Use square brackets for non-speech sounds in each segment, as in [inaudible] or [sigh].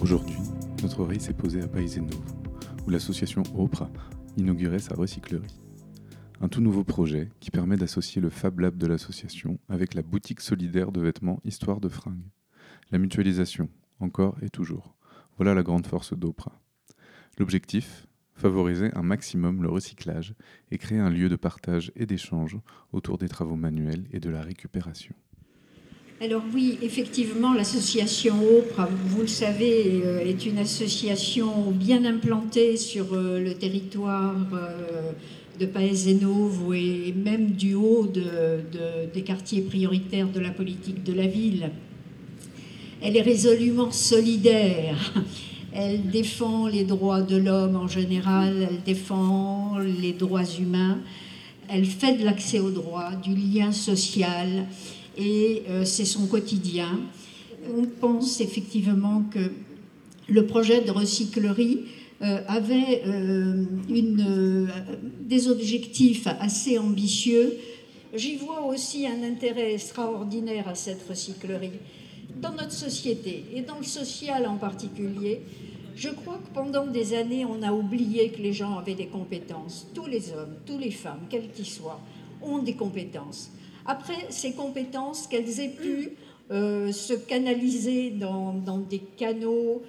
Aujourd'hui, notre oreille s'est posée à Païseno, où l'association Opra inaugurait sa recyclerie. Un tout nouveau projet qui permet d'associer le Fab Lab de l'association avec la boutique solidaire de vêtements Histoire de Fringues. La mutualisation, encore et toujours. Voilà la grande force d'Opra. L'objectif Favoriser un maximum le recyclage et créer un lieu de partage et d'échange autour des travaux manuels et de la récupération. Alors oui, effectivement, l'association OPRA, vous le savez, euh, est une association bien implantée sur euh, le territoire euh, de Paez-Nouveau et même du haut des quartiers prioritaires de la politique de la ville. Elle est résolument solidaire. Elle défend les droits de l'homme en général, elle défend les droits humains, elle fait de l'accès aux droits, du lien social, et euh, c'est son quotidien. On pense effectivement que le projet de recyclerie euh, avait euh, des objectifs assez ambitieux. J'y vois aussi un intérêt extraordinaire à cette recyclerie dans notre société et dans le social en particulier, je crois que pendant des années, on a oublié que les gens avaient des compétences. Tous les hommes, tous les femmes, quels qu'ils soient, ont des compétences. Après, ces compétences, qu'elles aient pu euh, se canaliser dans, des canaux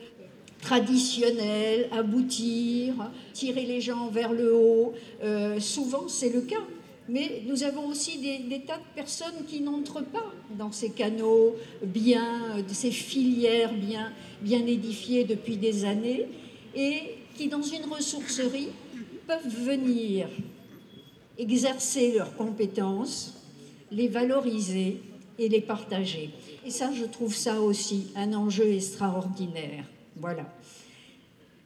traditionnels, aboutir, tirer les gens vers le haut, euh, souvent c'est le cas. Mais nous avons aussi des, tas de personnes qui n'entrent pas dans ces canaux bien, ces filières bien, bien édifiées depuis des années, et qui, dans une ressourcerie, peuvent venir exercer leurs compétences, les valoriser et les partager. Et ça, je trouve ça aussi un enjeu extraordinaire. Voilà.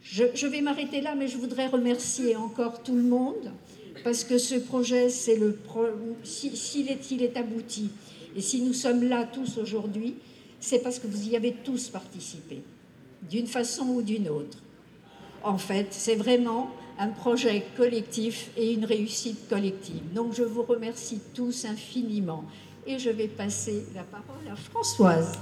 Je, vais m'arrêter là, mais je voudrais remercier encore tout le monde parce que ce projet, c'est le s'il est, il est abouti, et si nous sommes là tous aujourd'hui, c'est parce que vous y avez tous participé, d'une façon ou d'une autre. En fait, c'est vraiment un projet collectif et une réussite collective. Donc je vous remercie tous infiniment et je vais passer la parole à Françoise.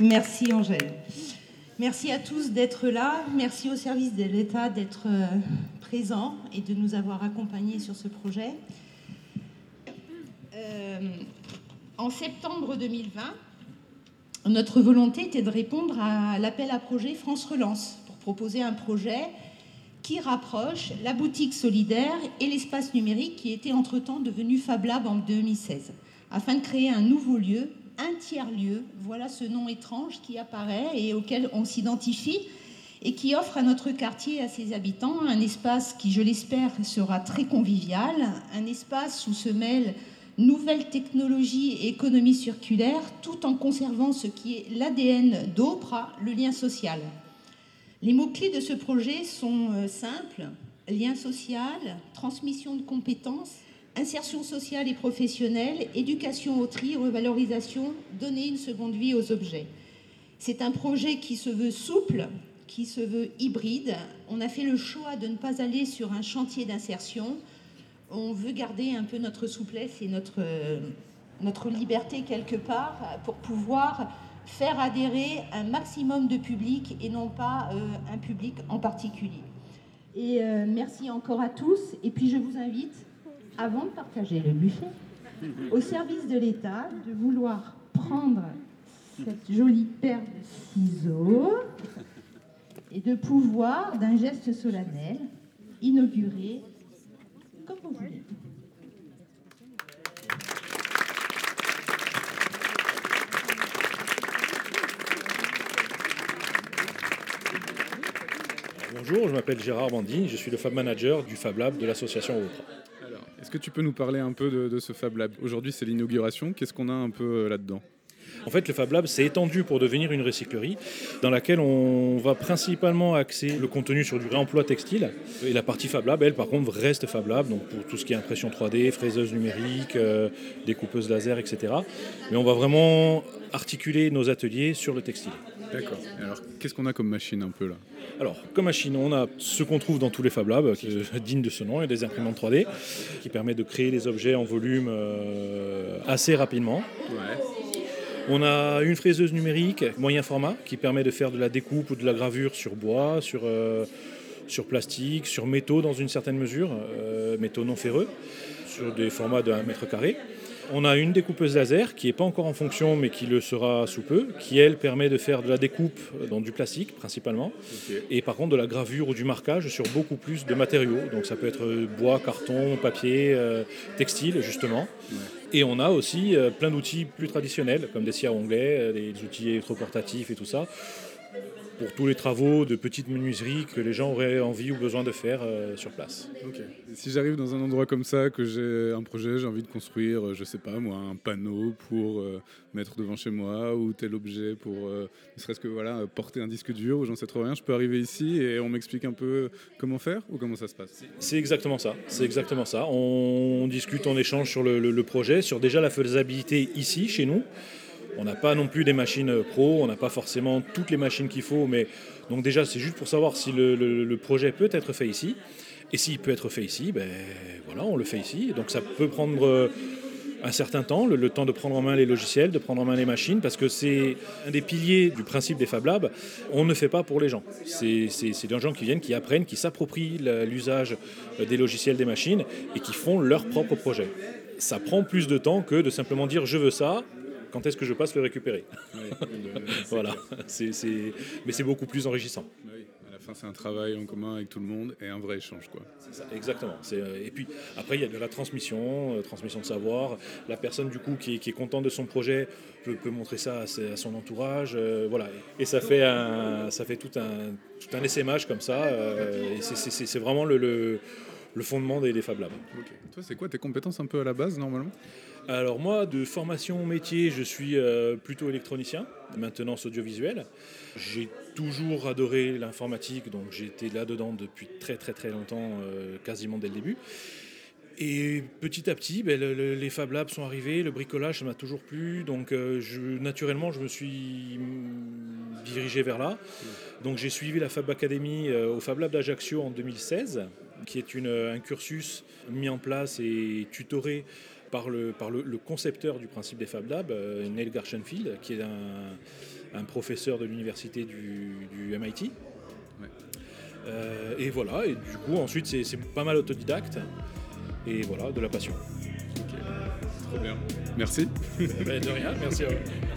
Merci Angèle. Merci à tous d'être là. Merci au service de l'État d'être euh, présent et de nous avoir accompagnés sur ce projet. Euh, en septembre 2020, notre volonté était de répondre à l'appel à projet France Relance pour proposer un projet qui rapproche la boutique solidaire et l'espace numérique qui était entre-temps devenu Fab Lab en 2016, afin de créer un nouveau lieu un tiers-lieu. Voilà ce nom étrange qui apparaît et auquel on s'identifie et qui offre à notre quartier et à ses habitants un espace qui, je l'espère, sera très convivial, un espace où se mêlent nouvelles technologies et économie circulaire, tout en conservant ce qui est l'ADN d'Opra, le lien social. Les mots-clés de ce projet sont euh, simples, lien social, transmission de compétences, insertion sociale et professionnelle, éducation au tri, revalorisation, donner une seconde vie aux objets. C'est un projet qui se veut souple, qui se veut hybride. On a fait le choix de ne pas aller sur un chantier d'insertion. On veut garder un peu notre souplesse et notre, notre liberté quelque part pour pouvoir faire adhérer un maximum de public et non pas euh, un public en particulier. Et euh, merci encore à tous. Et puis je vous invite avant de partager le buffet, au service de l'État de vouloir prendre cette jolie paire de ciseaux et de pouvoir, d'un geste solennel, inaugurer comme vous voulez. Bonjour, je m'appelle Gérard Bandine, je suis le Fab Manager du Fab Lab de l'association Opra. Est-ce que tu peux nous parler un peu de, ce Fab Lab? Aujourd'hui, c'est l'inauguration. Qu'est-ce qu'on a un peu euh, là-dedans? En fait, le Fab Lab s'est étendu pour devenir une recyclerie dans laquelle on va principalement axer le contenu sur du réemploi textile. Et la partie Fab Lab, elle, par contre, reste Fab Lab, donc pour tout ce qui est impression 3D, fraiseuse numérique, euh, découpeuse laser, etc. Mais on va vraiment articuler nos ateliers sur le textile. D'accord. Alors, qu'est-ce qu'on a comme machine un peu là? Alors, comme machine, on a ce qu'on trouve dans tous les Fab Labs, digne de ce nom, et des imprimantes 3D, qui permet de créer des objets en volume euh, assez rapidement. On a une fraiseuse numérique moyen format qui permet de faire de la découpe ou de la gravure sur bois, sur, euh, plastique, sur métaux dans une certaine mesure, euh, métaux non ferreux, sur des formats de 1 mètre carré. On a une découpeuse laser qui n'est pas encore en fonction mais qui le sera sous peu, qui elle permet de faire de la découpe dans du plastique principalement, et par contre de la gravure ou du marquage sur beaucoup plus de matériaux. Donc ça peut être bois, carton, papier, euh, textile justement. Et on a aussi euh, plein d'outils plus traditionnels comme des scies à onglets, des outils électroportatifs et tout ça pour tous les travaux de petites menuiseries que les gens auraient envie ou besoin de faire euh, sur place. Si j'arrive dans un endroit comme ça, que j'ai un projet, j'ai envie de construire, euh, je sais pas moi, un panneau pour euh, mettre devant chez moi ou tel objet pour, ne serait-ce que voilà, porter un disque dur ou j'en sais trop rien, je peux arriver ici et on m'explique un peu comment faire ou comment ça se passe? C'est exactement ça. C'est exactement ça. On discute, on échange sur le projet, sur déjà la faisabilité ici, chez nous. On n'a pas non plus des machines pro, on n'a pas forcément toutes les machines qu'il faut, mais donc déjà c'est juste pour savoir si le, projet peut être fait ici. Et s'il peut être fait ici, ben voilà, on le fait ici. Donc ça peut prendre euh, un certain temps, le, temps de prendre en main les logiciels, de prendre en main les machines, parce que c'est un des piliers du principe des Fab Labs. On ne fait pas pour les gens. C'est des gens qui viennent, qui apprennent, qui s'approprient l'usage des logiciels, des machines, et qui font leur propre projet. Ça prend plus de temps que de simplement dire je veux ça, quand est-ce que je passe le récupérer [laughs] Voilà, mais c'est beaucoup plus enrichissant. À la fin, c'est un travail en commun avec tout le monde et un vrai échange. Quoi. Ça, exactement. Euh, et puis après, il y a de la transmission, euh, transmission de savoir. La personne du coup qui, est contente de son projet peut, montrer ça à, son entourage. Euh, voilà. Et ça fait, un, ça fait tout, un, tout un essaimage comme ça. et c'est vraiment le, le, fondement des, des Fab Labs. Toi, c'est quoi tes compétences un peu à la base normalement? Alors moi, de formation métier, je suis euh, plutôt électronicien, maintenance audiovisuelle. J'ai toujours adoré l'informatique, donc été là-dedans depuis très très très longtemps, euh, quasiment dès le début. Et petit à petit, ben, les Fab Labs sont arrivés, le bricolage, ça m'a toujours plu, donc euh, je, naturellement, je me suis dirigé vers là. Donc j'ai suivi la Fab Academy au Fab Lab d'Ajaccio en 2016, qui est un cursus mis en place et tutoré par le, par le, concepteur du principe des Fab Labs, euh, Neil Gershenfield, qui est un, professeur de l'université du, MIT. Euh, et voilà, et du coup, ensuite, c'est pas mal autodidacte. Et voilà, de la passion. Très bien. Merci. [laughs] Ben, de rien, merci à vous.